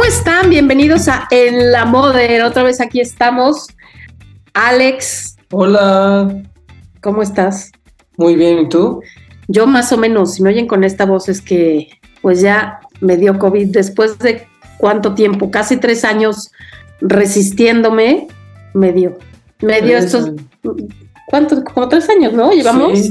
¿Cómo están? Bienvenidos a En la Mother. Otra vez aquí estamos. Alex. Hola. ¿Cómo estás? Muy bien, ¿y tú? Yo más o menos, si me oyen con esta voz es que pues ya me dio COVID después de cuánto tiempo, casi tres años resistiéndome, me dio. Me dio estos, ¿cuántos? Como tres años, ¿no? Llevamos.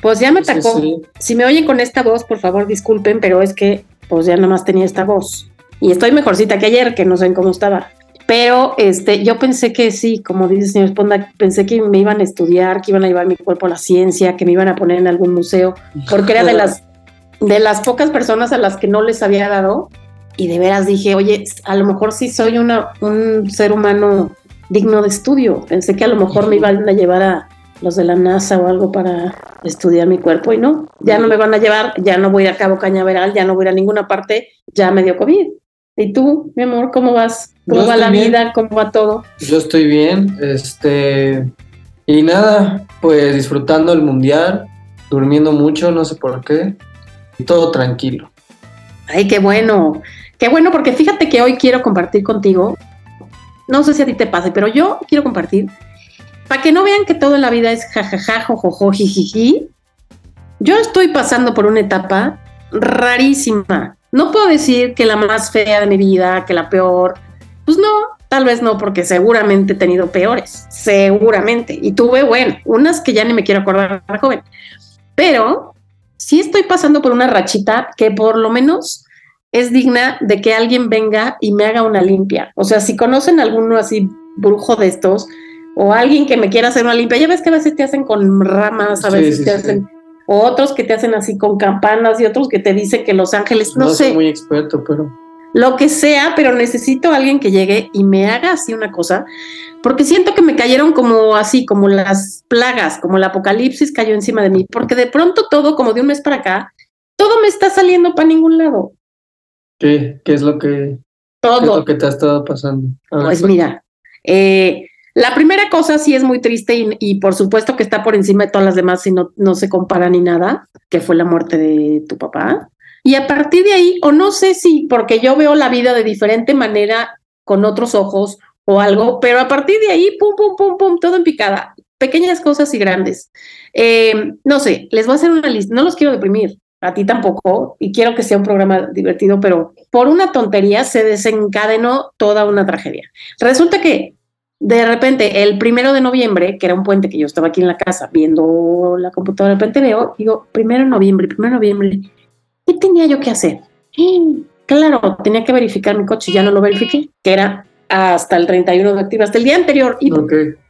Pues ya me atacó. Si me oyen con esta voz, por favor disculpen, pero es que pues ya nada más tenía esta voz. Y estoy mejorcita que ayer, que no sé cómo estaba. Pero este, yo pensé que sí, como dice el señor Sponda, pensé que me iban a estudiar, que iban a llevar mi cuerpo a la ciencia, que me iban a poner en algún museo, porque era de las, de las pocas personas a las que no les había dado. Y de veras dije, oye, a lo mejor sí soy una, un ser humano digno de estudio. Pensé que a lo mejor me iban a llevar a los de la NASA o algo para estudiar mi cuerpo y no, ya no me van a llevar, ya no voy a Cabo Cañaveral, ya no voy a ninguna parte, ya me dio COVID. ¿Y tú, mi amor, cómo vas? ¿Cómo va la vida? ¿Cómo va todo? Yo estoy bien, este, y nada, pues disfrutando el mundial, durmiendo mucho, no sé por qué, y todo tranquilo. Ay, qué bueno, qué bueno, porque fíjate que hoy quiero compartir contigo, no sé si a ti te pase, pero yo quiero compartir, para que no vean que todo en la vida es jajaja, jojojo, jijiji, yo estoy pasando por una etapa rarísima no puedo decir que la más fea de mi vida, que la peor. Pues no, tal vez no, porque seguramente he tenido peores, seguramente. Y tuve, bueno, unas que ya ni me quiero acordar, joven. Pero sí estoy pasando por una rachita que por lo menos es digna de que alguien venga y me haga una limpia. O sea, si conocen alguno así brujo de estos, o alguien que me quiera hacer una limpia, ya ves que a veces te hacen con ramas, a veces te hacen o otros que te hacen así con campanas y otros que te dicen que los ángeles, no, no sé. Soy muy experto, pero lo que sea, pero necesito a alguien que llegue y me haga así una cosa, porque siento que me cayeron como así, como las plagas, como el apocalipsis cayó encima de mí, porque de pronto todo, como de un mes para acá, todo me está saliendo para ningún lado. ¿Qué? ¿Qué es lo que, todo. ¿qué es lo que te ha estado pasando? pues mira, eh, la primera cosa sí es muy triste y, por supuesto que está por encima de todas las demás y no, no se compara ni nada, que fue la muerte de tu papá. Y a partir de ahí, o no sé si porque yo veo la vida de diferente manera, con otros ojos o algo, pero a partir de ahí, pum, pum, pum, pum, todo en picada. Pequeñas cosas y grandes. Eh, no sé, les voy a hacer una lista, no los quiero deprimir, a ti tampoco, y quiero que sea un programa divertido, pero por una tontería se desencadenó toda una tragedia. Resulta que de repente, el primero de noviembre, que era un puente que yo estaba aquí en la casa viendo la computadora, de repente veo, digo, primero de noviembre, primero de noviembre, ¿qué tenía yo que hacer? Claro, tenía que verificar mi coche, ya no lo verifiqué, que era hasta el 31 de octubre, hasta el día anterior, y,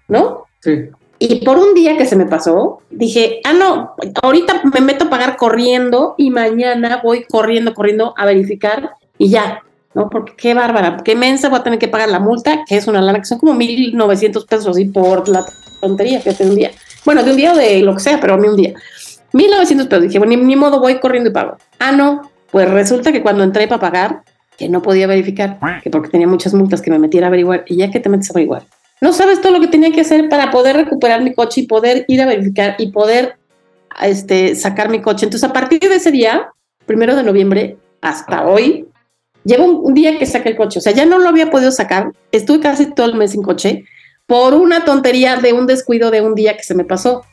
¿no? Sí. Y por un día que se me pasó, dije, ah, no, ahorita me meto a pagar corriendo y mañana voy corriendo, corriendo a verificar y ya, ¿no? Porque qué bárbara, qué mensa voy a tener que pagar la multa, que es una lana, que son como 1.900 pesos así por la tontería que hace un día. Bueno, de un día o de lo que sea, pero a mí un día. 1.900 pesos. Dije, bueno, ni, ni modo, voy corriendo y pago. Ah, no, pues resulta que cuando entré para pagar, que no podía verificar, que porque tenía muchas multas que me metiera a averiguar, y ya que te metes a averiguar, no sabes todo lo que tenía que hacer para poder recuperar mi coche y poder ir a verificar y poder este, sacar mi coche. Entonces, a partir de ese día, primero de noviembre, hasta hoy, Llevo un, día que saqué el coche, o sea, ya no lo había podido sacar, estuve casi todo el mes sin coche por una tontería de un descuido de un día que se me pasó.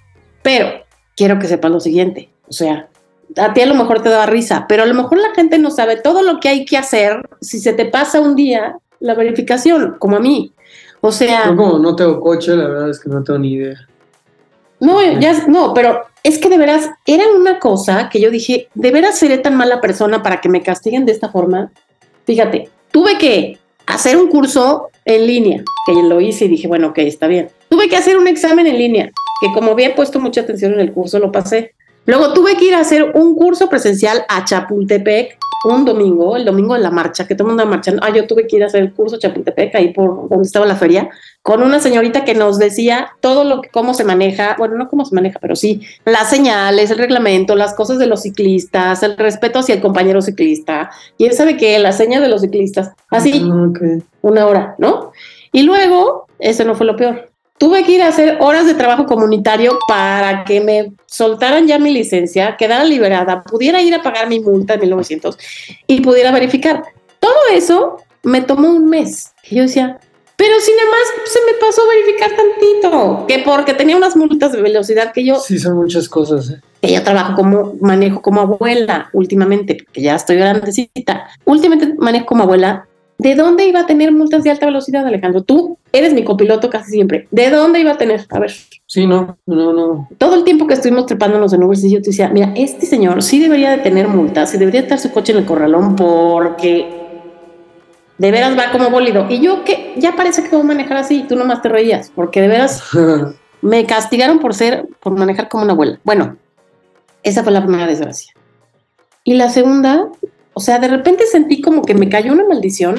Pero quiero que sepas lo siguiente, o sea, a ti a lo mejor te daba risa, pero a lo mejor la gente no sabe todo lo que hay que hacer si se te pasa un día la verificación, como a mí. O sea... Yo como no tengo coche, la verdad es que no tengo ni idea. No, ya, no, pero es que de veras era una cosa que yo dije, de veras seré tan mala persona para que me castiguen de esta forma. Fíjate, tuve que hacer un curso en línea, que lo hice y dije, bueno, ok, está bien. Tuve que hacer un examen en línea, que como había puesto mucha atención en el curso, lo pasé. Luego tuve que ir a hacer un curso presencial a Chapultepec, un domingo, el domingo de la marcha, que todo el mundo marchando. Ah, yo tuve que ir a hacer el curso Chapultepec, ahí por donde estaba la feria, con una señorita que nos decía todo lo que, cómo se maneja, bueno, no cómo se maneja, pero sí, las señales, el reglamento, las cosas de los ciclistas, el respeto hacia el compañero ciclista. Y él sabe que la seña de los ciclistas, así, Ah, ok. una hora, ¿no? Y luego, eso no fue lo peor. Tuve que ir a hacer horas de trabajo comunitario para que me soltaran ya mi licencia, quedara liberada, pudiera ir a pagar mi multa de 1900 y pudiera verificar. Todo eso me tomó un mes. Y yo decía, pero sin embargo se me pasó verificar tantito, que porque tenía unas multas de velocidad que yo Sí, son muchas cosas. ¿eh? que yo trabajo como manejo como abuela últimamente, porque ya estoy grandecita. Últimamente manejo como abuela. ¿De dónde iba a tener multas de alta velocidad, Alejandro? Tú eres mi copiloto casi siempre. ¿De dónde iba a tener? A ver, Sí, no, no, no. todo el tiempo que estuvimos trepándonos en Uber, yo te decía, mira, este señor sí debería de tener multas, sí debería estar su coche en el corralón porque de veras va como bólido. Y yo que ya parece que voy a manejar así, y tú nomás te reías, porque de veras me castigaron por ser, por manejar como una abuela. Bueno, esa fue la primera desgracia. Y la segunda, o sea, de repente sentí como que me cayó una maldición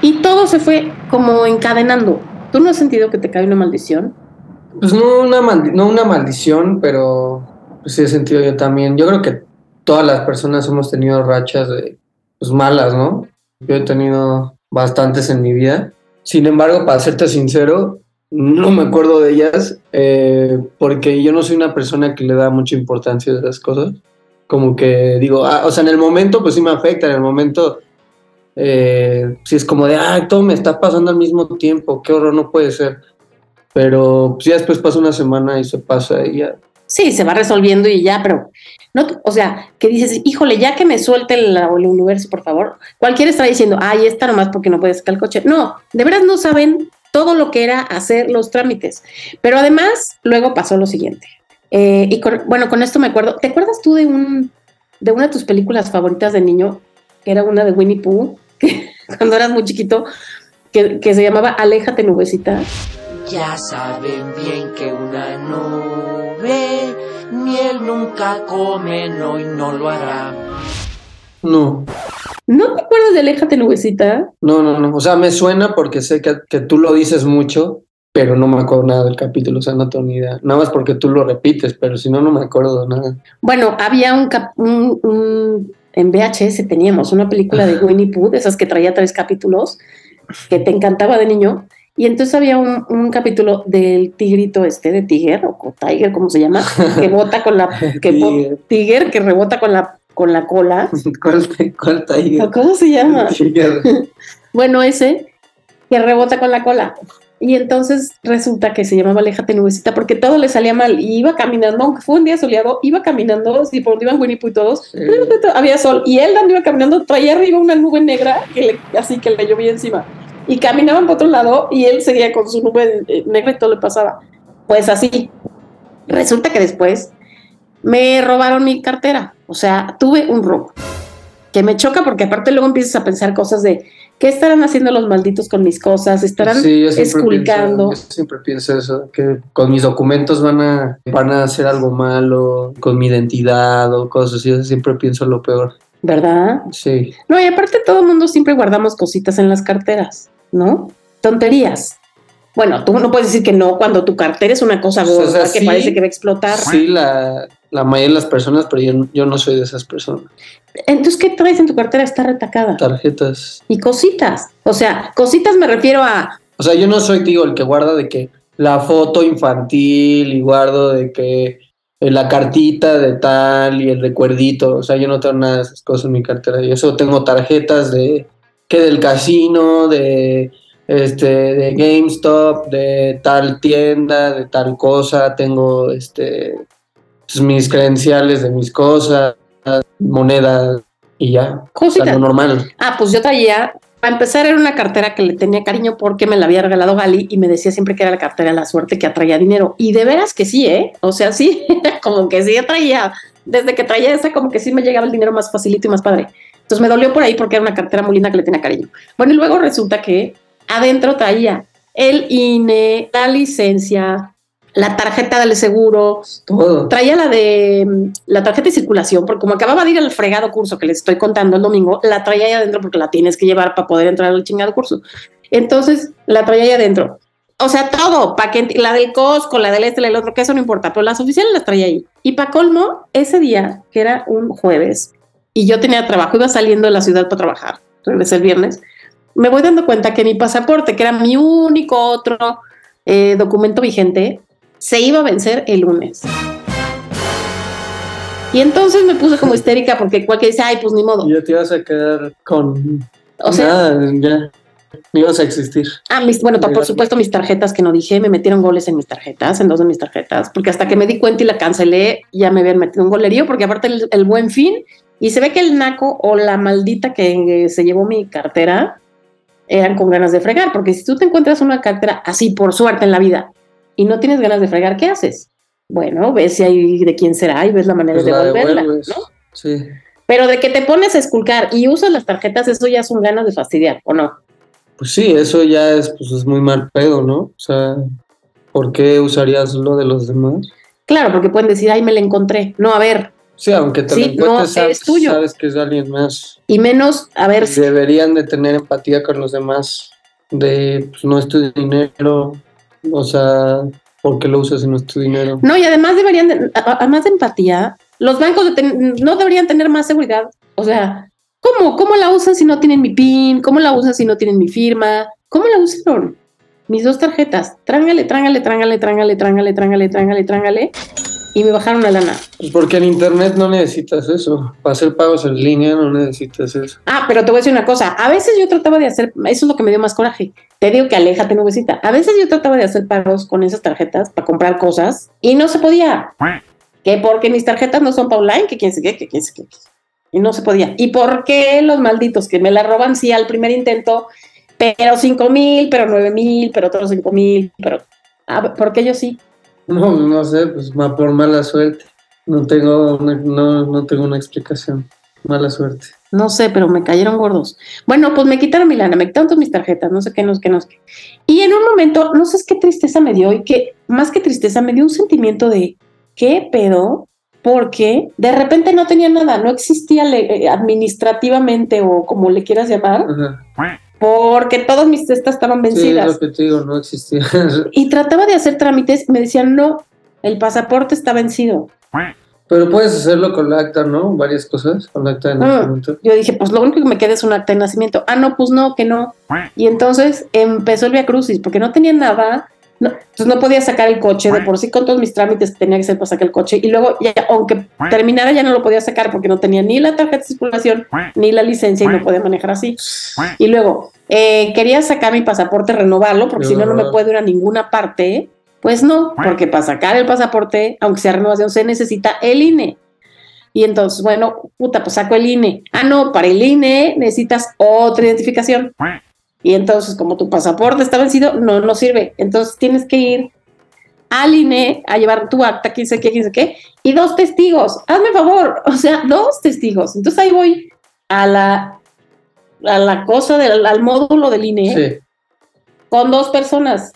y todo se fue como encadenando. ¿Tú no has sentido que te cae una maldición? Pues no una, no una maldición, pero sí he sentido yo también. Yo creo que todas las personas hemos tenido rachas de, pues, malas, ¿no? Yo he tenido bastantes en mi vida. Sin embargo, para serte sincero, no me acuerdo de ellas eh, porque yo no soy una persona que le da mucha importancia a esas cosas. Como que digo, ah, o sea, en el momento pues sí me afecta, en el momento eh, sí es como de, ah, todo me está pasando al mismo tiempo, qué horror, no puede ser. Pero pues, ya después pasa una semana y se pasa y ya. Sí, se va resolviendo y ya, pero no, o sea, que dices, híjole, ya que me suelte el, el universo, por favor. Cualquiera está diciendo, ay, está nomás porque no puedes sacar el coche. No, de veras no saben todo lo que era hacer los trámites. Pero además, luego pasó lo siguiente. Eh, y con- bueno, con esto me acuerdo. ¿Te acuerdas tú de un de una de tus películas favoritas de niño? Que era una de Winnie Pooh, que cuando eras muy chiquito, que, que se llamaba Aléjate Nubecita. Ya saben bien que una nube miel nunca come, no y no lo hará. No, ¿No te acuerdas de Aléjate Nubecita? no, no, no. O sea, me suena porque sé que, que tú lo dices mucho, pero no me acuerdo nada del capítulo, o sea, no tengo ni idea. Nada más porque tú lo repites, pero si no, no me acuerdo nada. Bueno, había un, cap- un- un- en VHS teníamos una película de Winnie Pooh, de esas que traía tres capítulos, que te encantaba de niño. Y entonces había un, un capítulo del tigrito este, de Tiger, o Tiger, ¿cómo se llama? Que bota con la... Que Tiger. tiger, que rebota con la, con la cola. ¿Cuál, cuál Tiger? ¿Cómo se llama? Tiger. Bueno, ese que rebota con la cola. Y entonces resulta que se llamaba Aléjate Nubecita porque todo le salía mal. Y iba caminando, aunque fue un día soleado, iba caminando, así por donde iban Winnie Pooh y todos, Sí. había sol. Y él donde iba caminando traía arriba una nube negra, que le- así que le llovía encima. Y caminaban por otro lado y él seguía con su nube eh, negra y todo le pasaba. Pues así. Resulta que después me robaron mi cartera. O sea, tuve un robo que me choca porque aparte luego empiezas a pensar cosas de qué estarán haciendo los malditos con mis cosas, estarán Sí, esculcando. Pienso, yo siempre pienso eso, que con mis documentos van a, van a hacer algo malo, con mi identidad o cosas así. yo siempre pienso lo peor. ¿verdad? Sí. No, y aparte todo el mundo siempre guardamos cositas en las carteras, ¿no? Tonterías. Bueno, tú no puedes decir que no cuando tu cartera es una cosa O sea, gorda que sí. parece que va a explotar. Sí, la, la mayoría de las personas, pero yo, yo no soy de esas personas. Entonces, ¿qué traes en tu cartera? Está retacada. Tarjetas. Y cositas. O sea, cositas me refiero a, O sea, yo no soy, digo, el que guarda de que la foto infantil y guardo de que eh, la cartita de tal y el recuerdito. O sea, yo no tengo nada de esas cosas en mi cartera. Y eso tengo tarjetas de que del casino, de este, de GameStop, de tal tienda, de tal cosa. Tengo este pues, mis credenciales de mis cosas, monedas y ya. O sea, lo normal. Ah, pues yo traía, para empezar era una cartera que le tenía cariño porque me la había regalado Gali y me decía siempre que era la cartera de la suerte que atraía dinero. Y de veras que sí, ¿eh? O sea, sí, como que sí atraía. Desde que traía esa, como que sí me llegaba el dinero más facilito y más padre. Entonces me dolió por ahí porque era una cartera muy linda que le tenía cariño. Bueno, y luego resulta que adentro traía el INE, la licencia, la tarjeta del seguro, Todo. traía la de la tarjeta de circulación, porque como acababa de ir al fregado curso que les estoy contando el domingo, la traía ahí adentro porque la tienes que llevar para poder entrar al chingado curso. Entonces la traía ahí adentro. O sea, todo, para que la del Costco, la del este, la del otro, que eso no importa, pero las oficiales las traía ahí. Y para colmo, ese día, que era un jueves, y yo tenía trabajo, iba saliendo de la ciudad para trabajar, regresé el viernes, me voy dando cuenta que mi pasaporte, que era mi único otro eh, documento vigente, se iba a vencer el lunes. Y entonces me puse como histérica porque cualquiera dice, ay, pues ni modo. Ya te ibas a quedar con. O sea, Nada, ya. No ibas a existir. Ah, mis, bueno, por supuesto mis tarjetas que no dije, me metieron goles en mis tarjetas, en dos de mis tarjetas, porque hasta que me di cuenta y la cancelé, ya me habían metido un golerío, porque aparte el, el buen fin, y se ve que el naco o la maldita que se llevó mi cartera eran con ganas de fregar, porque si tú te encuentras una cartera así por suerte en la vida y no tienes ganas de fregar, ¿qué haces? Bueno, ves si hay de quién será y ves la manera Pues de la devolverla, devuelves. ¿no? Sí. Pero de que te pones a esculcar y usas las tarjetas, eso ya son ganas de fastidiar, ¿o no? Pues sí, eso ya es, pues, es muy mal pedo, ¿no? O sea, ¿por qué usarías lo de los demás? Claro, porque pueden decir, ay, me la encontré. No, a ver, Sí, aunque te Sí, lo no, sabes, tuyo. sabes que es alguien más. y menos, a ver, Deberían de tener empatía con los demás. De, pues, no es tu dinero. O sea, ¿por qué lo usas si no es tu dinero? No, y además deberían, de- además de empatía, los bancos de no deberían tener más seguridad. O sea, ¿cómo? ¿Cómo la usan si no tienen mi PIN? ¿Cómo la usan si no tienen mi firma? ¿Cómo la usaron? Mis dos tarjetas. Trángale, trángale, trángale, trángale, trángale, trángale, trángale, trángale. Y me bajaron la lana. Pues porque en internet no necesitas eso. Para hacer pagos en línea no necesitas eso. Ah, pero te voy a decir una cosa. A veces yo trataba de hacer, eso es lo que me dio más coraje. Te digo que aléjate, nubecita. A veces yo trataba de hacer pagos con esas tarjetas para comprar cosas y no se podía. Que porque mis tarjetas no son para online, que quién se qué, que quién se qué. Y no se podía. ¿Y por qué los malditos que me la roban sí al primer intento, pero cinco mil, pero nueve mil, pero otros cinco mil, pero... Ah, ¿Por qué yo sí? No, no sé, pues por mala suerte. No tengo una, no, no tengo una explicación. Mala suerte. No sé, pero me cayeron gordos. Bueno, pues me quitaron mi lana, me quitaron todas mis tarjetas, no sé qué, no sé qué, no sé qué. Y en un momento, no sé qué tristeza me dio y que más que tristeza me dio un sentimiento de qué pedo, porque de repente no tenía nada, no existía eh, administrativamente o como le quieras llamar. Porque todas mis cestas estaban Sí, vencidas. lo que te digo, no existía. Y trataba de hacer trámites, me decían, no, el pasaporte está vencido. Pero puedes hacerlo con la acta, ¿no? Varias cosas con la acta de Ah. nacimiento. Yo dije, pues lo único que me queda es un acta de nacimiento. Ah, no, pues no, que no. Y entonces empezó el Via Crucis, porque no tenía nada. No, pues no podía sacar el coche de por sí con todos mis trámites tenía que hacer para sacar el coche. Y luego, ya, aunque terminara, ya no lo podía sacar porque no tenía ni la tarjeta de circulación ni la licencia y no podía manejar así. Y luego, eh, quería sacar mi pasaporte, renovarlo, porque si no, no me puedo ir a ninguna parte. Pues no, porque para sacar el pasaporte, aunque sea renovación, se necesita el INE. Y entonces, bueno, puta, pues saco el INE. Ah, no, para el INE necesitas otra identificación. Y entonces, como tu pasaporte está vencido, no nos sirve. Entonces tienes que ir al INE a llevar tu acta, quién sé qué, quién sé qué, y dos testigos. Hazme favor, o sea, dos testigos. Entonces ahí voy a la, a la cosa del al módulo del INE Sí. con dos personas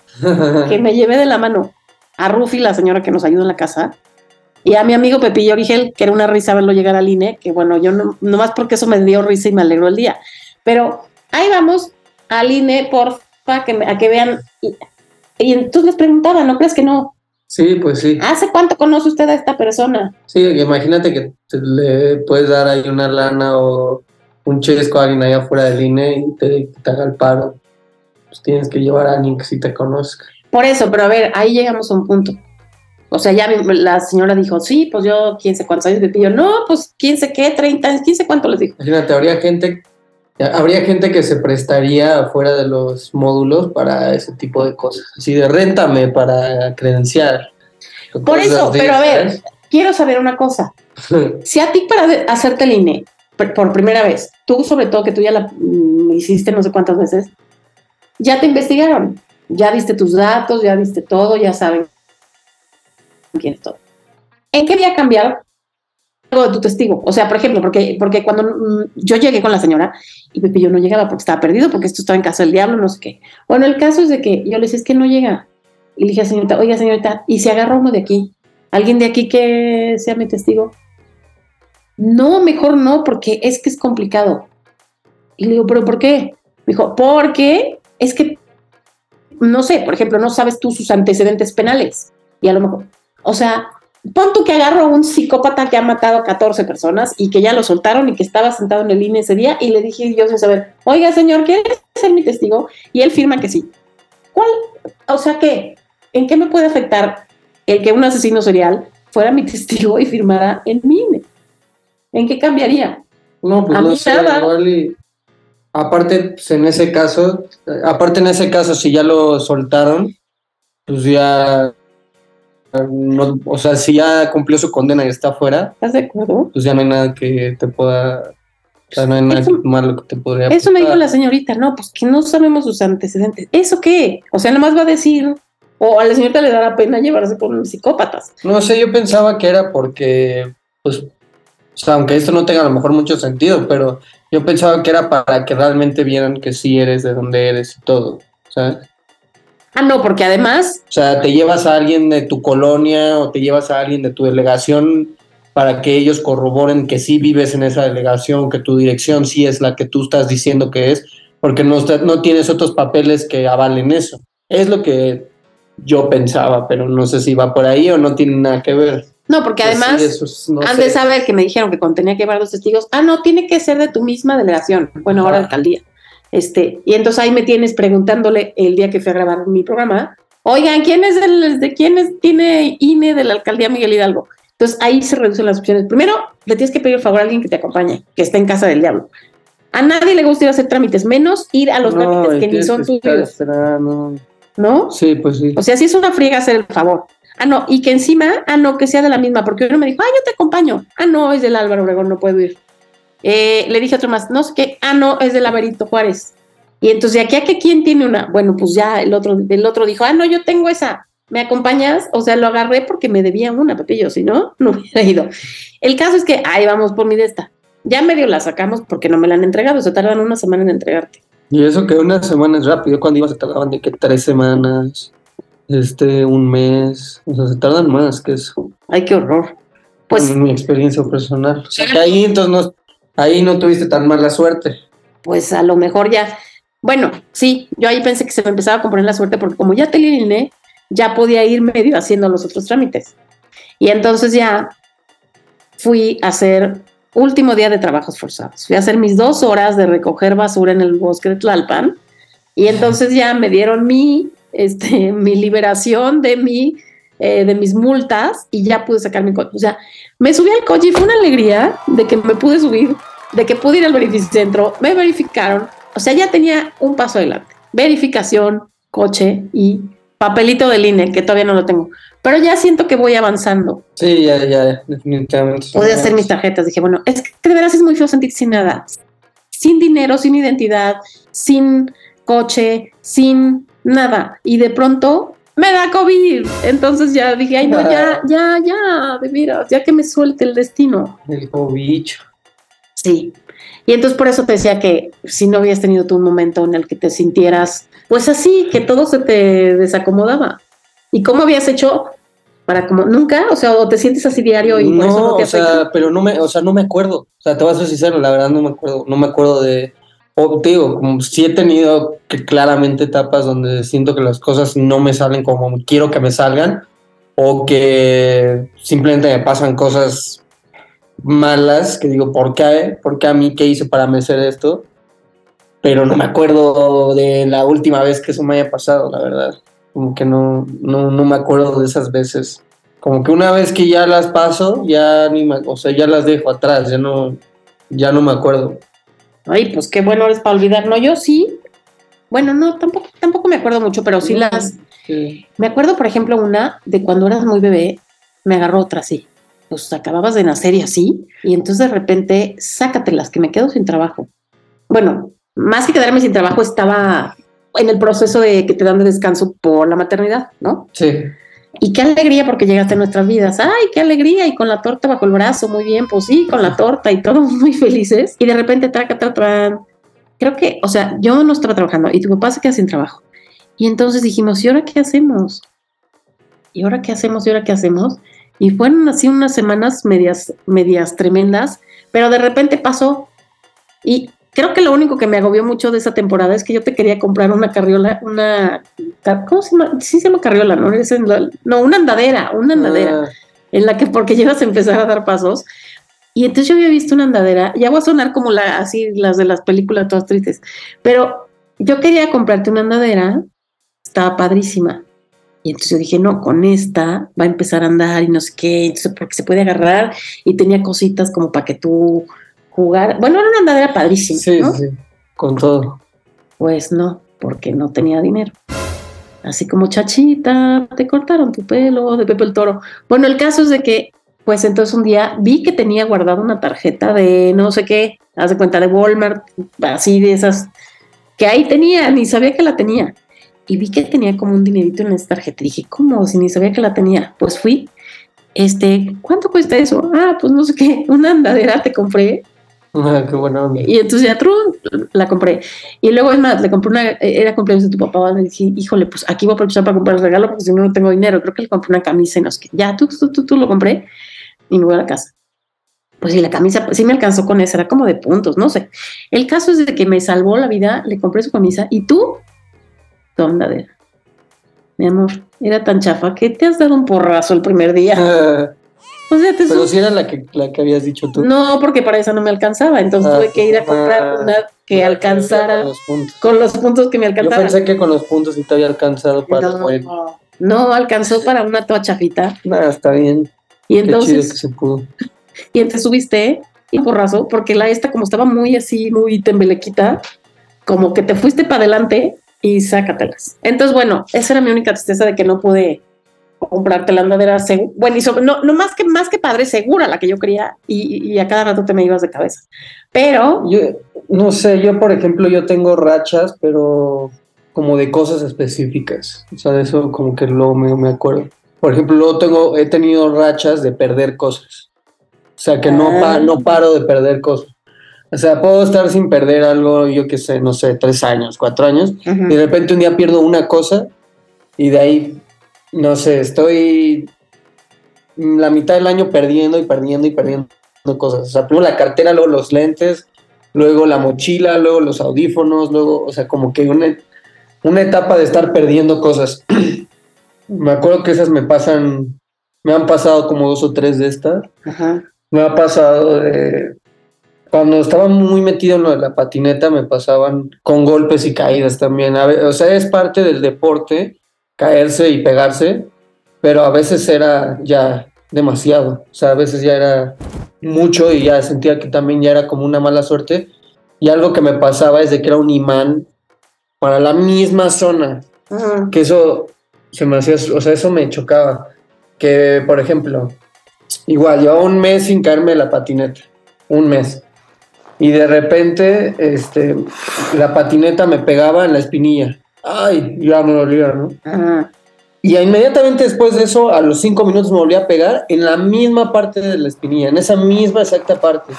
que me llevé de la mano a Rufi, la señora que nos ayuda en la casa, y a mi amigo Pepillo Origel, que era una risa verlo llegar al INE, que bueno, yo no, nomás porque eso me dio risa y me alegró el día. Pero ahí vamos al INE, porfa, que me- a que vean. Y, y entonces les preguntaba, ¿no crees que no? Sí, pues sí. ¿Hace cuánto conoce usted a esta persona? Sí, imagínate que te- le puedes dar ahí una lana o un chesco a alguien allá afuera del INE y te, te haga el paro. Pues tienes que llevar a alguien que sí te conozca. Por eso, pero a ver, ahí llegamos a un punto. O sea, ya mi- la señora dijo, sí, pues yo, quién sé cuántos años, Pepillo, no, pues quién sé qué, 30 años, quién sé cuánto les dijo. Imagínate, habría gente, habría gente que se prestaría afuera de los módulos para ese tipo de cosas. Así de réntame para credenciar. Por eso, pero a ver, quiero saber una cosa. Si a ti para hacerte el INE por, primera vez, tú sobre todo que tú ya la mm, hiciste no sé cuántas veces, ya te investigaron, ya diste tus datos, ya diste todo, ya saben quién es todo. ¿En qué voy a cambiar algo de tu testigo? O sea, por ejemplo, porque, porque cuando mm, yo llegué con la señora y Pepillo no llegaba porque estaba perdido, porque esto estaba en casa del diablo, no sé qué. Bueno, el caso es de que yo le decía, es que no llega. Y le dije a señorita, oiga señorita, ¿y si agarro uno de aquí? ¿Alguien de aquí que sea mi testigo? No, mejor no, porque es que es complicado. Y le digo, ¿pero por qué? Me dijo, porque es que, no sé, por ejemplo, no sabes tú sus antecedentes penales. Y a lo mejor, o sea, pon tú que agarro a un psicópata que ha matado a 14 personas y que ya lo soltaron y que estaba sentado en el INE ese día y le dije yo sin saber, oiga señor, ¿quiere ser mi testigo? Y él firma que sí. ¿Cuál? O sea, ¿qué? ¿En qué me puede afectar el que un asesino serial fuera mi testigo y firmara en mi INE? ¿En qué cambiaría? No, pues A no sé, nada. igual y- aparte, pues, en ese caso, aparte en ese caso, si ya lo soltaron, pues ya, no, o sea, si ya cumplió su condena y está afuera, ¿Estás de acuerdo? pues ya no hay nada que te pueda, o sea, no hay nada Eso- malo que te podría Eso me dijo la señorita, no, pues que no sabemos sus antecedentes. ¿Eso qué? O sea, nada más va a decir, o a la señorita le dará pena llevarse con psicópatas. No sé, yo pensaba que era porque, pues, o sea, aunque esto no tenga a lo mejor mucho sentido, pero yo pensaba que era para que realmente vieran que sí eres de donde eres y todo, ¿sabes? Ah, no, porque además, O sea, te llevas a alguien de tu colonia o te llevas a alguien de tu delegación para que ellos corroboren que sí vives en esa delegación, que tu dirección sí es la que tú estás diciendo que es, porque no, no tienes otros papeles que avalen eso. Es lo que yo pensaba, pero no sé si va por ahí o no tiene nada que ver. no, porque Pues sí, además eso es- no han sé. de saber que me dijeron que cuando tenía que llevar dos testigos, ah, no, tiene que ser de tu misma delegación, bueno, ahora alcaldía. Este, y entonces ahí me tienes preguntándole el día que fui a grabar mi programa, oigan, ¿quién es el, de quién es, tiene INE de la alcaldía Miguel Hidalgo? Entonces ahí se reducen las opciones. Primero, le tienes que pedir el favor a alguien que te acompañe, que esté en casa del diablo. A nadie le gusta ir a hacer trámites, menos ir a los No, trámites que ni son tuyos. ¿no? Sí, pues sí. O sea, si es una friega hacer el favor. Ah, no, y que encima, ah, no, que sea de la misma, porque uno me dijo, ah, yo te acompaño. Ah, no, es del Álvaro Obregón, no puedo ir. Eh, le dije a otro más, no sé qué, ah, no, es del Averito Juárez. Y entonces, de aquí a que quién tiene una, bueno, pues ya el otro, el otro dijo, ah, no, yo tengo esa, ¿me acompañas? O sea, lo agarré porque me debía una, Pepillo, si no, no hubiera ido. El caso es que, ahí vamos por mi de esta. Ya medio la sacamos porque no me la han entregado, se tardan una semana en entregarte. Y eso que una semana es rápido, cuando ibas se tardaban de que tres semanas, este, un mes, o sea, se tardan más que eso. Ay, qué horror. Pues en mi experiencia personal. O sea, que ahí entonces no, ahí no tuviste tan mala suerte. pues a lo mejor ya. Bueno, sí, yo ahí pensé que se me empezaba a componer la suerte porque como ya tenía el INE, ya podía ir medio haciendo los otros trámites. Y entonces ya fui a hacer último día de trabajos forzados. Fui a hacer mis dos horas de recoger basura en el bosque de Tlalpan y entonces ya me dieron mi, este, mi liberación de mi, eh, de mis multas y ya pude sacar mi coche. O sea, me subí al coche y fue una alegría de que me pude subir, de que pude ir al verificentro, me verificaron, o sea, ya tenía un paso adelante. Verificación, coche y papelito del INE, que todavía no lo tengo. Pero ya siento que voy avanzando. Sí, ya, ya, definitivamente. Pude hacer mis tarjetas. Dije, bueno, es que de veras es muy feo sentir sin nada. Sin dinero, sin identidad, sin coche, sin nada. Y de pronto me da COVID. Entonces ya dije, ay, no, ya, ya, ya, de veras, ya que me suelte el destino. El cobicho. Sí. Y entonces por eso te decía que si no habías tenido tú un momento en el que te sintieras, pues así, que todo se te desacomodaba. ¿Y cómo habías hecho para como nunca? O sea, o te sientes así diario y por eso No, no te o sea, pero no me, o sea, no me acuerdo. O sea, te voy a ser sincero, la verdad no me acuerdo. No me acuerdo de. O digo, como sí he tenido que claramente etapas donde siento que las cosas no me salen como quiero que me salgan, o que simplemente me pasan cosas malas que digo, ¿por qué? ¿Por qué a mí qué hice para merecer esto? Pero no me acuerdo de la última vez que eso me haya pasado, la verdad. Como que no, no, no me acuerdo de esas veces. Como que una vez que ya las paso, ya ni me- o sea, ya las dejo atrás, ya no, ya no me acuerdo. Ay, pues qué bueno eres para olvidar. No, yo sí. Bueno, no, tampoco, tampoco me acuerdo mucho, pero sí las. Sí. Me acuerdo, por ejemplo, una de cuando eras muy bebé, me agarró otra así. Pues acababas de nacer y así, y entonces de repente, sácatelas, que me quedo sin trabajo. Bueno, más que quedarme sin trabajo, estaba en el proceso de que te dan de descanso por la maternidad, ¿no? Sí. Y qué alegría porque llegaste a nuestras vidas. Ay, qué alegría. Y con la torta bajo el brazo, muy bien, pues sí, con la torta y todos muy felices. Y de repente, traca, traca, traca. Creo que, o sea, yo no estaba trabajando y tu papá se queda sin trabajo. Y entonces dijimos, ¿y ahora qué hacemos? ¿y ahora qué hacemos? ¿Y ahora qué hacemos? Y fueron así unas semanas medias, medias tremendas, pero de repente pasó. Y creo que lo único que me agobió mucho de esa temporada es que yo te quería comprar una carriola, una, ¿cómo se llama? Sí se llama carriola, ¿no? no, una andadera, una andadera, ah. en la que porque llevas a empezar a dar pasos. Y entonces yo había visto una andadera, ya voy a sonar como la, así las de las películas todas tristes, pero yo quería comprarte una andadera, estaba padrísima. Y entonces yo dije, no, con esta va a empezar a andar y no sé qué, entonces porque se puede agarrar y tenía cositas como para que tú jugar. Bueno, era una andadera padrísima. Sí, sí, con todo. Pues no, porque no tenía dinero. Así como chachita, te cortaron tu pelo de Pepe el Toro. Bueno, el caso es de que, pues entonces un día vi que tenía guardada una tarjeta de no sé qué, haz de cuenta de Walmart, así de esas, que ahí tenía, ni sabía que la tenía. Y vi que tenía como un dinerito en esa tarjeta. Dije, ¿cómo? Si ni sabía que la tenía. Pues fui, este, ¿cuánto cuesta eso? Ah, pues no sé qué, una andadera te compré Ah, qué bueno. Y entonces ya la compré. Y luego es más, le compré una, era cumpleaños de tu papá, y dije, híjole, pues aquí voy a aprovechar para comprar el regalo porque si no no tengo dinero. Creo que le compré una camisa y no sé qué. Ya, tú, tú, tú, tú lo compré y me voy a la casa. Pues sí, la camisa, sí me alcanzó con esa, era como de puntos, no sé. El caso es de que me salvó la vida, le compré su camisa y tú, tu andadera. Mi amor, era tan chafa que te has dado un porrazo el primer día. Pero si era la que, la que habías dicho tú. No, porque para eso no me alcanzaba. Entonces tuve que ir a comprar ah, una que alcanzara con los, puntos. que me alcanzaban. Yo pensé que con los puntos sí te había alcanzado para no, el No, alcanzó para una toa chafita. Nada, está bien. Y entonces. que se pudo. Y entonces subiste y porrazo, porque la esta, como estaba muy así, muy tembelequita, como que te fuiste para adelante y sácatelas. Entonces, bueno, esa era mi única tristeza de que no pude comprarte la andadera bueno y no, no más que más que padre segura la que yo quería y, a cada rato te me ibas de cabeza. Pero yo no sé yo por ejemplo yo tengo rachas pero como de cosas específicas o sea de eso como que luego me, me acuerdo. Por ejemplo luego tengo he tenido rachas de perder cosas. O sea que no ah. no paro de perder cosas. O sea, puedo estar sin perder algo, yo qué sé, no sé, tres años, cuatro años, y de repente un día pierdo una cosa y de ahí no sé, estoy la mitad del año perdiendo y perdiendo y perdiendo cosas. O sea, primero la cartera, luego los lentes, luego la mochila, luego los audífonos, luego, o sea, como que una, una etapa de estar perdiendo cosas. me acuerdo que esas me pasan, me han pasado como dos o tres de estas. Me ha pasado de... Cuando estaba muy metido en lo de la patineta, me pasaban con golpes y caídas también. o sea, es parte del deporte caerse y pegarse, pero a veces era ya demasiado, o sea, a veces ya era mucho y ya sentía que también ya era como una mala suerte. Y algo que me pasaba es de que era un imán para la misma zona, que eso se me hacía, o sea, eso me chocaba. Que, por ejemplo, igual, llevaba un mes sin caerme la patineta, un mes. Y de repente, este, la patineta me pegaba en la espinilla ay, ya me dolía, ¿no? Y inmediatamente después de eso, a los cinco minutos me volví a pegar en la misma parte de la espinilla, en esa misma exacta parte.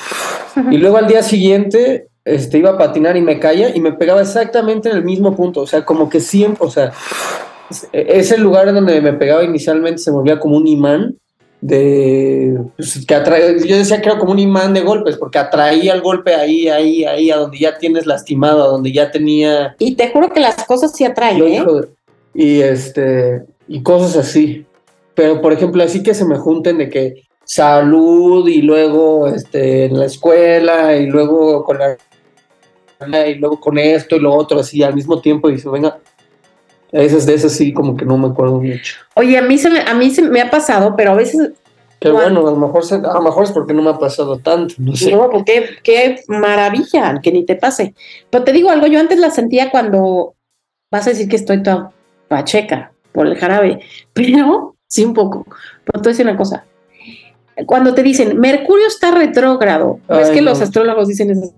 Y luego al día siguiente, este, iba a patinar y me caía y me pegaba exactamente en el mismo punto. O sea, como que siempre, o sea, ese lugar donde me pegaba inicialmente se volvía como un imán de pues, que atrae, yo decía que era como un imán de golpes, porque atraía el golpe ahí, ahí, ahí, a donde ya tienes lastimado, a donde ya tenía. Y te juro que las cosas sí atraen, ¿eh? Y este, y cosas así. Pero por ejemplo, así que se me junten de que salud y luego este en la escuela y luego con la y luego con esto y lo otro así al mismo tiempo y dice, venga, esas de esas sí, como que no me acuerdo mucho. Oye, a mí se me, a mí se me ha pasado, pero a veces. Qué bueno, a lo, mejor a lo mejor es porque no me ha pasado tanto, no sé. No, porque qué maravilla, que ni te pase. Pero te digo algo, yo antes la sentía cuando vas a decir que estoy toda pacheca por el jarabe, pero sí un poco. Pero te voy a decir una cosa. Cuando te dicen, Mercurio está retrógrado, es que los astrólogos dicen eso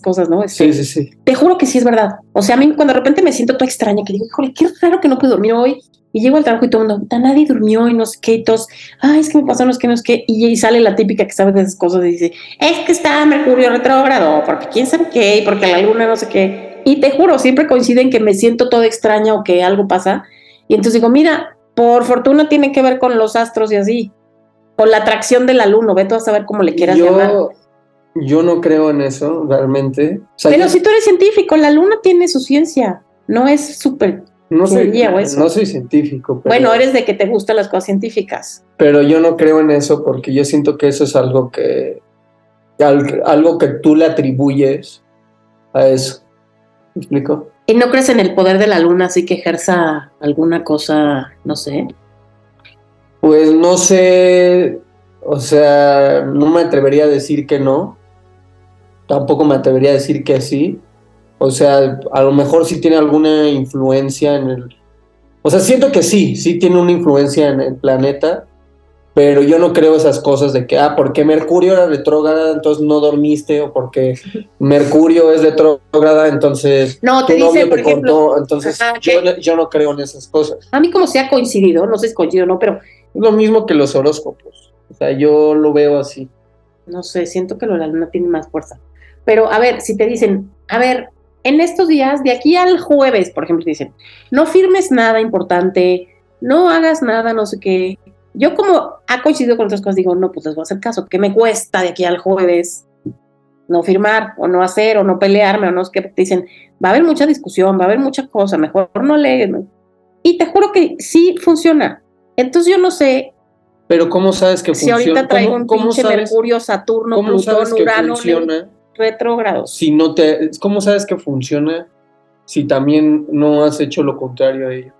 cosas, ¿no? sí, sí, sí. Te juro que sí es verdad. O sea, a mí cuando de repente me siento toda extraña, que digo, híjole, qué raro que no puedo dormir hoy. Y llego al trabajo y todo el mundo, nadie durmió y no sé qué, y todos, ay, es que me pasó no sé qué, no sé qué. Y, y sale la típica que sabe de esas cosas y dice, es que está Mercurio retrógrado, porque quién sabe qué, y porque la luna no sé qué. Y te juro, siempre coinciden que me siento toda extraña o que algo pasa. Y entonces digo, mira, por fortuna tiene que ver con los astros y así, con la atracción del alumno, ve tú a saber cómo le quieras llamar. Yo, no creo en eso, realmente. O sea, Pero yo si tú eres científico, la luna tiene su ciencia, no es súper... no soy, no soy científico, pero, Bueno, eres de que te gustan las cosas científicas. pero yo no creo en eso porque yo siento que eso es algo que, al- algo que tú le atribuyes a eso. ¿Me explico? ¿Y no crees en el poder de la luna así que ejerza alguna cosa, no sé? Pues no sé, o sea, no me atrevería a decir que no, tampoco me atrevería a decir que sí, o sea, a lo mejor sí tiene alguna influencia en el, o sea, siento que sí, sí tiene una influencia en el planeta, pero yo no creo esas cosas de que, ah, porque Mercurio era retrógrada, entonces no dormiste, o porque Mercurio es retrógrada, entonces No, te tu novio dice, por te ejemplo, cortó, entonces ajá, yo, yo no creo en esas cosas. a mí como se ha coincidido, no sé si coincidido o no, pero Es lo mismo que los horóscopos. O sea, yo lo veo así. no sé, siento que lo de la luna tiene más fuerza. Pero a ver, si te dicen, a ver, en estos días, de aquí al jueves, por ejemplo, te dicen, no firmes nada importante, no hagas nada, no sé qué. Yo como ha coincidido con otras cosas, digo, no, pues les voy a hacer caso, ¿qué me cuesta de aquí al jueves? No firmar, o no hacer, o no pelearme, o no sé qué, te dicen, va a haber mucha discusión, va a haber mucha cosa, mejor no lees. ¿no? Y te juro que sí funciona. Entonces yo no sé Pero ¿cómo sabes que si funciona? ahorita traigo ¿Cómo- un pinche sabes, Mercurio, Saturno, Plutón, que Urano, funciona retrógrados. si no te... ¿Cómo sabes que funciona si también no has hecho lo contrario a ello?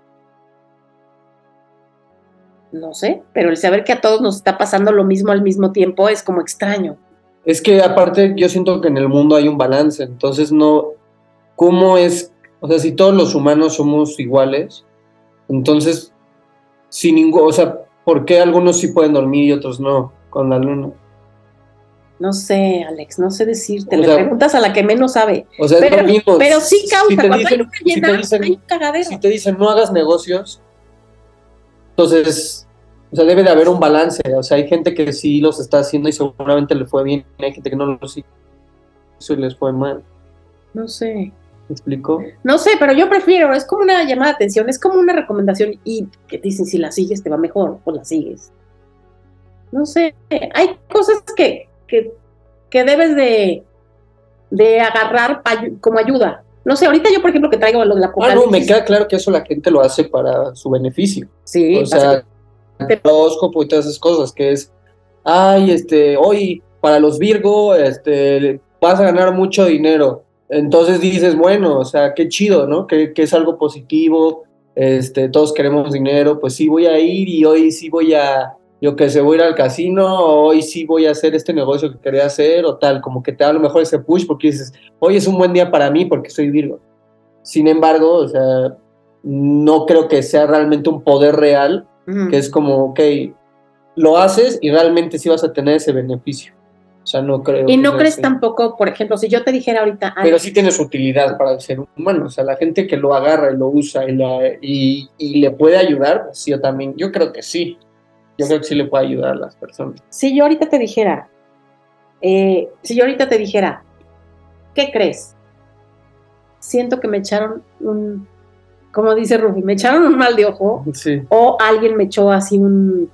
No sé, pero el saber que a todos nos está pasando lo mismo al mismo tiempo es como extraño. Es que aparte yo siento que en el mundo hay un balance, entonces no... ¿Cómo es? O sea, si todos los humanos somos iguales, entonces, sin ningún... O sea, ¿por qué algunos sí pueden dormir y otros no con la luna? No sé, Alex, no sé decirte. O Le sea, preguntas a la que menos sabe. O sea, es Pero, lo mismo. pero sí causa. Si te Cuando hay dicen- una si te llena, dicen- hay un cagadero. si te dicen no hagas negocios, entonces, o sea, debe de haber un balance. O sea, hay gente que sí los está haciendo y seguramente le fue bien, hay gente que no los hizo y les fue mal. No sé. ¿Me explico? No sé, pero yo prefiero, es como una llamada de atención, es como una recomendación y que dicen si la sigues te va mejor, pues la sigues. No sé, hay cosas que, que, que debes de, de agarrar pa- como ayuda. No sé, ahorita yo, por ejemplo, que traigo lo de la Ah, no, me queda claro que eso la gente lo hace para su beneficio. Sí, o sea, el horóscopo y todas esas cosas, que es, ay, este, hoy para los Virgo, este, vas a ganar mucho dinero. Entonces dices, bueno, o sea, qué chido, ¿no? Que, que es algo positivo, este, todos queremos dinero, pues sí voy a ir y hoy sí voy a, yo que sé, voy a ir al casino, hoy sí voy a hacer este negocio que quería hacer, o tal, como que te da a lo mejor ese push porque dices, hoy es un buen día para mí porque soy Virgo. Sin embargo, o sea, no creo que sea realmente un poder real que es como, ok, lo haces y realmente sí vas a tener ese beneficio. O sea, no creo. Y no crees así. tampoco, por ejemplo, si yo te dijera ahorita, Pero sí tiene su utilidad para el ser humano. O sea, la gente que lo agarra y lo usa y, la- y, y le puede ayudar, pues sí, yo también, yo creo que sí. Yo creo que sí le puede ayudar a las personas. si yo ahorita te dijera, eh, si yo ahorita te dijera, ¿qué crees? Siento que me echaron un, como dice Rufi, me echaron un mal de ojo Sí. o alguien me echó así un,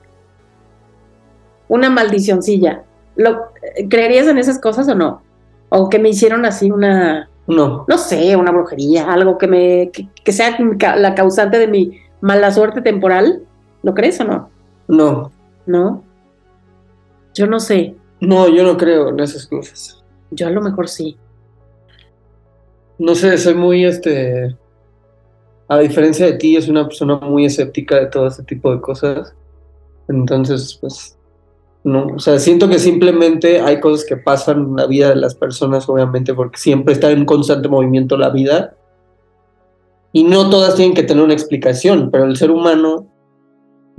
una maldicioncilla. ¿Lo, ¿Creerías en esas cosas o no? O que me hicieron así una, No, no sé, una brujería, algo que me, que, que sea la causante de mi mala suerte temporal. ¿Lo crees o no? No. No. Yo no sé. No, yo no creo en esas cosas. Yo a lo mejor sí. No sé, soy muy, este, a diferencia de ti, es una persona muy escéptica de todo este tipo de cosas. Entonces, pues, no, o sea, siento que simplemente hay cosas que pasan en la vida de las personas, obviamente, porque siempre está en constante movimiento la vida. Y no todas tienen que tener una explicación, pero el ser humano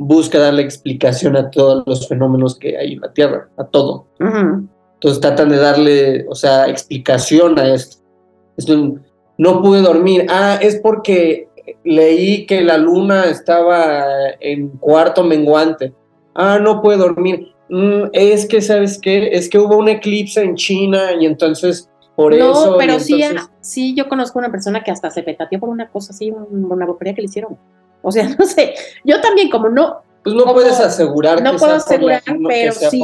busca darle explicación a todos los fenómenos que hay en la Tierra, a todo. Entonces tratan de darle, o sea, explicación a esto. No pude dormir. Ah, es porque leí que la luna estaba en cuarto menguante. Ah, no pude dormir. Mm, es que, ¿sabes qué? Es que hubo un eclipse en China y entonces por no, eso. y pero sí, entonces- ah, sí, yo conozco una persona que hasta se petateó por una cosa así, un- una brujería que le hicieron. O sea, no sé, yo también como no... Pues no puedes asegurar No que puedo sea la- asegurar, que pero sí,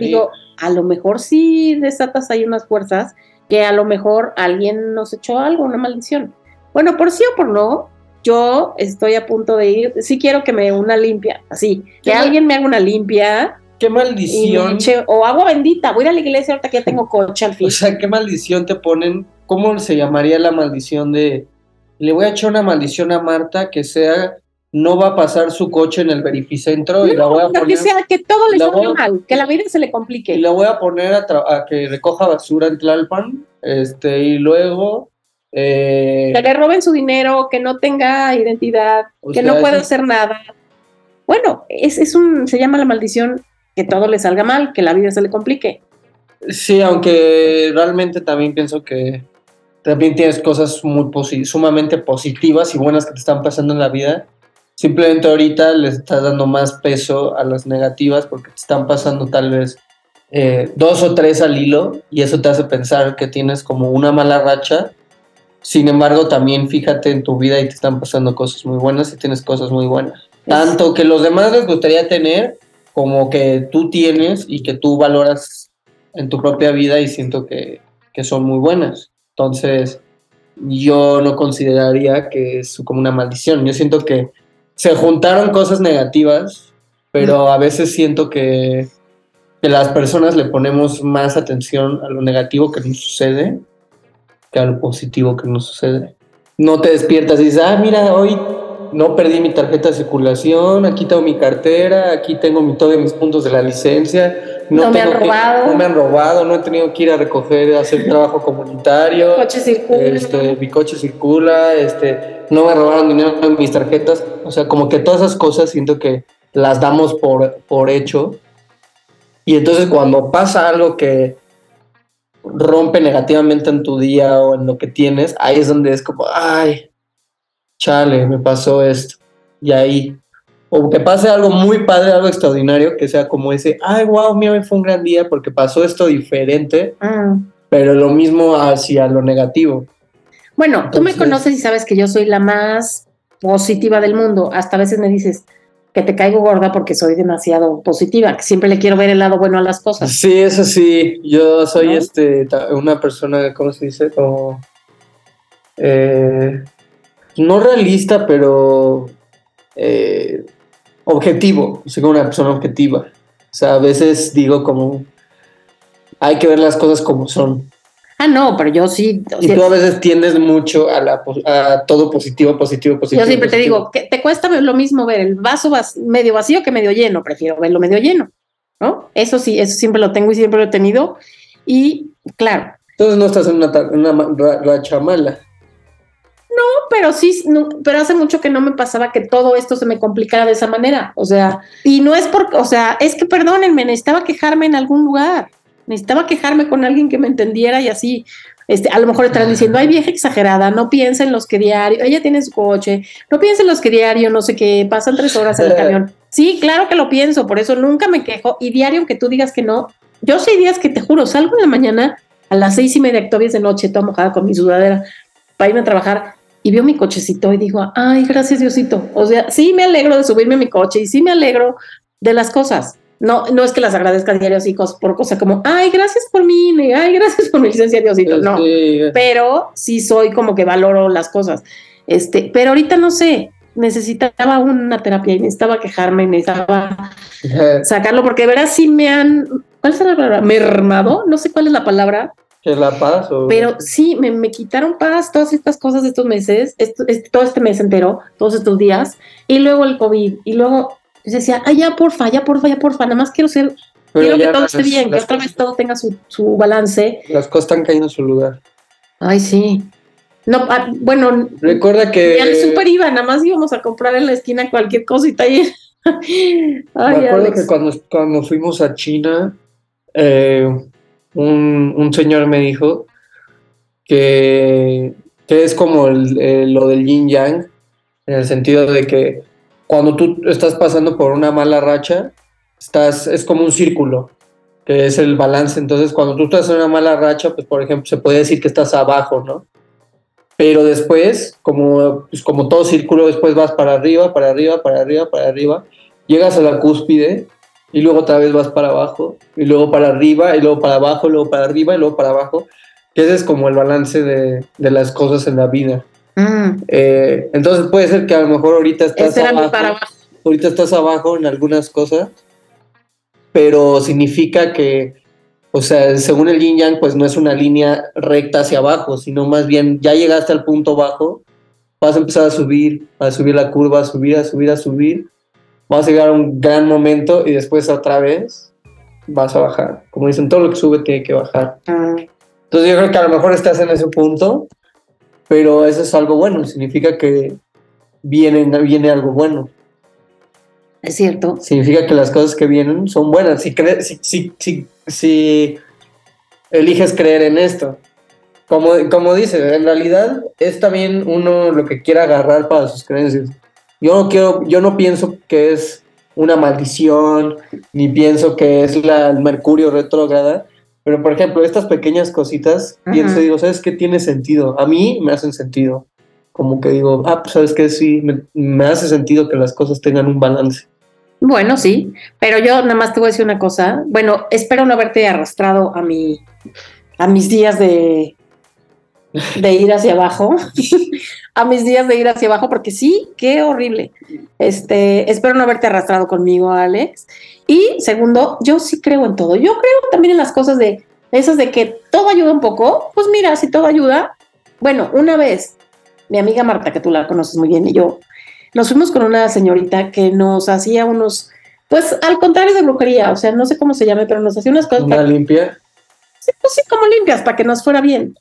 digo, a lo mejor sí desatas ahí unas fuerzas que a lo mejor alguien nos echó algo, una maldición. Bueno, por sí o por no, yo estoy a punto de ir, sí quiero que me una limpia, así, que ¿Qué mal- alguien me haga una limpia qué maldición. o agua bendita, voy a ir a la iglesia ahorita que ya tengo coche al fin. O sea, qué maldición te ponen. ¿Cómo se llamaría la maldición de le voy a echar una maldición a Marta que sea no va a pasar su coche en el verificentro y la voy a que poner sea, que todo le salga mal, que la vida se le y complique. la voy a poner a, que recoja basura en Tlalpan, este y luego eh, Que le roben su dinero, que no tenga identidad, que no pueda hacer nada. Bueno, es, es un, se llama la maldición que todo le salga mal, que la vida se le complique. Sí, aunque realmente también pienso que también tienes cosas muy posi- sumamente positivas y buenas que te están pasando en la vida. Simplemente ahorita le estás dando más peso a las negativas porque te están pasando tal vez eh, dos o tres al hilo y eso te hace pensar que tienes como una mala racha. Sin embargo, también fíjate en tu vida y te están pasando cosas muy buenas y tienes cosas muy buenas. Tanto que los demás les gustaría tener como que tú tienes y que tú valoras en tu propia vida y siento que, que son muy buenas. Entonces, yo no consideraría que es como una maldición. Yo siento que se juntaron cosas negativas, pero a veces siento que, que las personas le ponemos más atención a lo negativo que nos sucede que a lo positivo que nos sucede. No te despiertas y dices, ah, mira, hoy no perdí mi tarjeta de circulación, aquí tengo mi cartera, aquí tengo mi, todos mis puntos de la licencia. No me han que- robado. no me han robado, no he tenido que ir a recoger, hacer trabajo comunitario. Coche circula. Este, mi coche circula, este, no me robaron dinero en mis tarjetas. O sea, como que todas esas cosas siento que las damos por, por hecho. Y entonces cuando pasa algo que rompe negativamente en tu día o en lo que tienes, ahí es donde es como, ay, chale, me pasó esto. Y ahí, o que pase algo muy padre, algo extraordinario, que sea como ese, ay, wow, mira, fue un gran día porque pasó esto diferente, Ah. pero lo mismo hacia lo negativo. Bueno, tú me conoces y sabes que yo soy la más positiva del mundo. Hasta a veces me dices que te caigo gorda porque soy demasiado positiva, que siempre le quiero ver el lado bueno a las cosas. Sí, eso sí, yo soy ¿No? este una persona, ¿cómo se dice? Como eh, no realista, pero eh, objetivo, soy como una persona objetiva. O sea, a veces digo como hay que ver las cosas como son. Ah, no, pero yo sí. Y tú a veces tiendes mucho a, la, a todo positivo, positivo, positivo. yo siempre te digo que te cuesta lo mismo ver el vaso vac- medio vacío que medio lleno. Prefiero verlo medio lleno, ¿no? Eso sí, eso siempre lo tengo y siempre lo he tenido. Y claro, Entonces no estás en una, ta- una racha mala. Pero sí, no, pero hace mucho que no me pasaba que todo esto se me complicara de esa manera. O sea, y no es porque, o sea, es que perdónenme, necesitaba quejarme en algún lugar. Necesitaba quejarme con alguien que me entendiera y así. Este, a lo mejor estarán diciendo, ay, vieja exagerada, no piensa en los que diario, ella tiene su coche, no piensa en los que diario, no sé qué, pasan tres horas en el camión. Sí, claro que lo pienso, por eso nunca me quejo. Y diario, aunque tú digas que no, yo sé días que te juro, salgo en la mañana a las seis y media, todavía es de noche, toda mojada con mi sudadera, para irme a trabajar y veo mi cochecito y digo, ay, gracias Diosito. O sea, sí me alegro de subirme a mi coche y sí me alegro de las cosas. No, no es que las agradezca diario así por cosa como, ay, gracias por mi INE, ay, gracias por mi licencia Diosito. No, pero sí soy como que valoro las cosas. Este, pero ahorita no sé, necesitaba una terapia y necesitaba quejarme, necesitaba sacarlo porque de veras sí me han, ¿cuál es la palabra? Mermado, no sé cuál es la palabra, ¿Que es la paz? O... pero sí, me, me quitaron paz todas estas cosas de estos meses, esto- este- todo este mes entero, todos estos días, y luego el COVID, y luego yo decía, ay, ya porfa, ya porfa, ya porfa, nada más quiero ser, Pero quiero que todo las- esté bien, que otra vez todo tenga su, su balance. Las cosas están cayendo en su lugar. Ay, sí. No, ah, bueno, Recuerda que. al súper iba, nada más íbamos a comprar en la esquina cualquier cosita y... Ay, me acuerdo Alex. que cuando, cuando fuimos a China, eh, un, un señor me dijo que, que es como lo del yin yang, en el sentido de que cuando tú estás pasando por una mala racha, estás, es como un círculo, que es el balance. Entonces, cuando tú estás en una mala racha, pues por ejemplo, se puede decir que estás abajo, ¿no? pero después, como, pues, como todo círculo, después vas para arriba, para arriba, para arriba, para arriba, llegas a la cúspide y luego otra vez vas para abajo, y luego para arriba, y luego para abajo, luego para arriba, y luego para abajo. Que ese es como el balance de, de las cosas en la vida. Mm, Eh, entonces puede ser que a lo mejor ahorita estás abajo, para abajo. ahorita estás abajo en algunas cosas, pero significa que, o sea, según el yin yang, pues no es una línea recta hacia abajo, sino más bien ya llegaste al punto bajo, vas a empezar a subir, a subir la curva, a subir, a subir, a subir, vas a llegar a un gran momento y después otra vez vas a bajar. Como dicen, todo lo que sube tiene que bajar. Mm, Entonces yo creo que a lo mejor estás en ese punto, pero eso es algo bueno, significa que viene, viene algo bueno. es cierto. Significa que las cosas que vienen son buenas. Si, cre- si, si, si, si eliges creer en esto. Como, como dice, en realidad es también uno lo que quiere agarrar para sus creencias. Yo no quiero, yo no pienso que es una maldición, ni pienso que es la, el Mercurio retrógrada, pero por ejemplo, estas pequeñas cositas, pienso y digo, ¿sabes qué tiene sentido? A mí me hacen sentido. Como que digo, ah, pues sabes que sí, me, me hace sentido que las cosas tengan un balance. Bueno, sí, pero yo nada más te voy a decir una cosa. Bueno, espero no haberte arrastrado a mi, a mis días de, de ir hacia abajo, a mis días de ir hacia abajo, porque sí, qué horrible. Este, espero no haberte arrastrado conmigo, Alex. Y segundo, yo sí creo en todo. Yo creo también en las cosas de esas de que todo ayuda un poco. Pues mira, si todo ayuda, bueno, una vez mi amiga Marta, que tú la conoces muy bien, y yo nos fuimos con una señorita que nos hacía unos, pues al contrario de brujería, o sea, no sé cómo se llame, pero nos hacía unas cosas Una para, limpia. sí, pues sí, como limpias, para que nos fuera bien.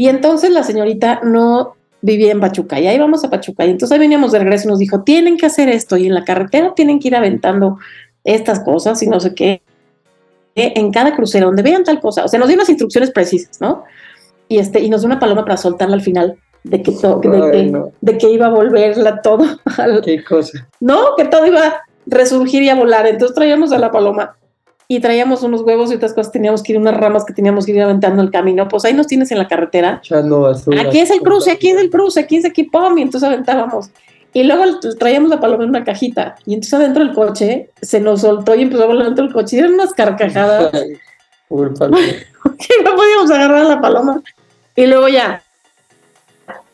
Y entonces la señorita no vivía en Pachuca y ahí vamos a Pachuca. Y entonces ahí veníamos de regreso y nos dijo, tienen que hacer esto y en la carretera tienen que ir aventando estas cosas y no sé qué. En cada crucero, donde vean tal cosa. O sea, nos dio unas instrucciones precisas, ¿no? Y, este, y nos dio una paloma para soltarla al final de que, to- de, Ay, que- no. de que iba a volverla todo al, Qué cosa. no, que todo iba a resurgir y a volar. Entonces traíamos a la paloma y traíamos unos huevos y otras cosas, teníamos que ir, unas ramas que teníamos que ir aventando el camino. Pues ahí nos tienes en la carretera. Echando basura. Aquí es el cruce, aquí es el cruce, aquí es aquí, pum, y entonces aventábamos. Y luego traíamos la paloma en una cajita y entonces adentro del coche se nos soltó y empezó a volar dentro del coche. Y eran unas carcajadas que no podíamos agarrar a la paloma. Y luego ya,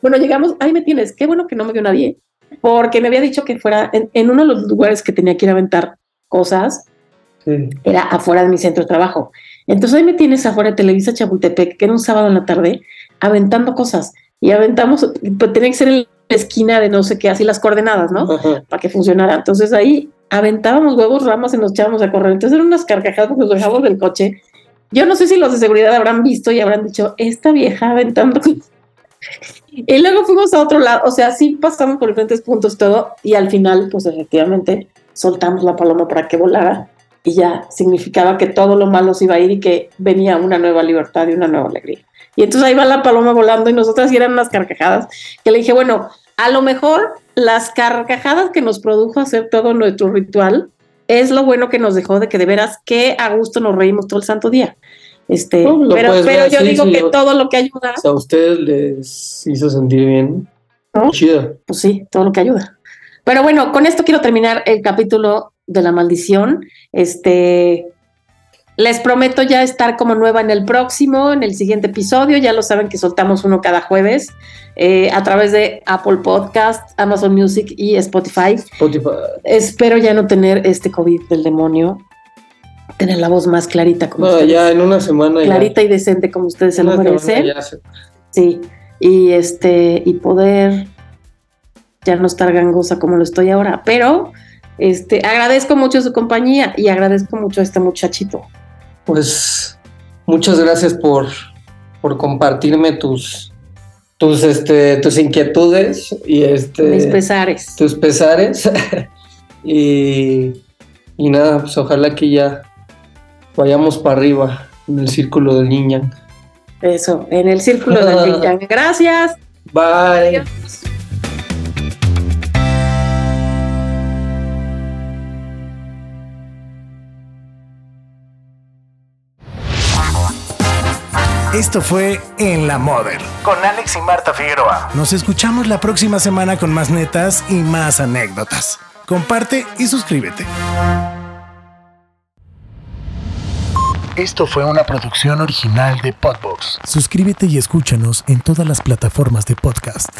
bueno, llegamos, ahí me tienes, qué bueno que no me vio nadie, porque me había dicho que fuera en, en uno de los lugares que tenía que ir a aventar cosas, Sí. era afuera de mi centro de trabajo. Entonces ahí me tienes afuera de Televisa Chapultepec, que era un sábado en la tarde, aventando cosas. Y aventamos, pues tenía que ser en la esquina de no sé qué, así las coordenadas, ¿no? Ajá. para que funcionara. Entonces ahí aventábamos huevos, ramas y nos echábamos a correr. Entonces eran unas carcajadas porque nos dejamos del coche. Yo no sé si los de seguridad habrán visto y habrán dicho, esta vieja aventando. y luego fuimos a otro lado. O sea, sí pasamos por diferentes puntos todo y al final, pues efectivamente, soltamos la paloma para que volara y ya significaba que todo lo malo se iba a ir y que venía una nueva libertad y una nueva alegría. Y entonces ahí va la paloma volando y nosotras y eran unas carcajadas que le dije, bueno, a lo mejor las carcajadas que nos produjo hacer todo nuestro ritual es lo bueno que nos dejó de que de veras que a gusto nos reímos todo el santo día. Este, No, pero, pero yo así, digo que todo lo que ayuda, O sea, a ustedes les hizo sentir bien. ¿No? Chido. pues sí, todo lo que ayuda. Pero bueno, con esto quiero terminar el capítulo de la maldición. Este, les prometo ya estar como nueva en el próximo, en el siguiente episodio. Ya lo saben que soltamos uno cada jueves eh, a través de Apple Podcast, Amazon Music y Spotify. Spotify. Espero ya no tener este COVID del demonio, tener la voz más clarita como No, ustedes, ya en una semana ya. clarita y decente como ustedes se lo merecen. se- Sí, y este, y poder ya no estar gangosa como lo estoy ahora, pero este, agradezco mucho su compañía y agradezco mucho a este muchachito. Pues muchas gracias por, por compartirme tus tus este tus inquietudes y este mis pesares. tus pesares y, y nada pues ojalá que ya vayamos para arriba en el círculo del niña Eso, en el círculo del Yin Yang. Gracias. bye Esto fue En la Mother con Alex y Marta Figueroa. Nos escuchamos la próxima semana con más netas y más anécdotas. Comparte y suscríbete. Esto fue una producción original de Podbox. Suscríbete y escúchanos en todas las plataformas de podcast.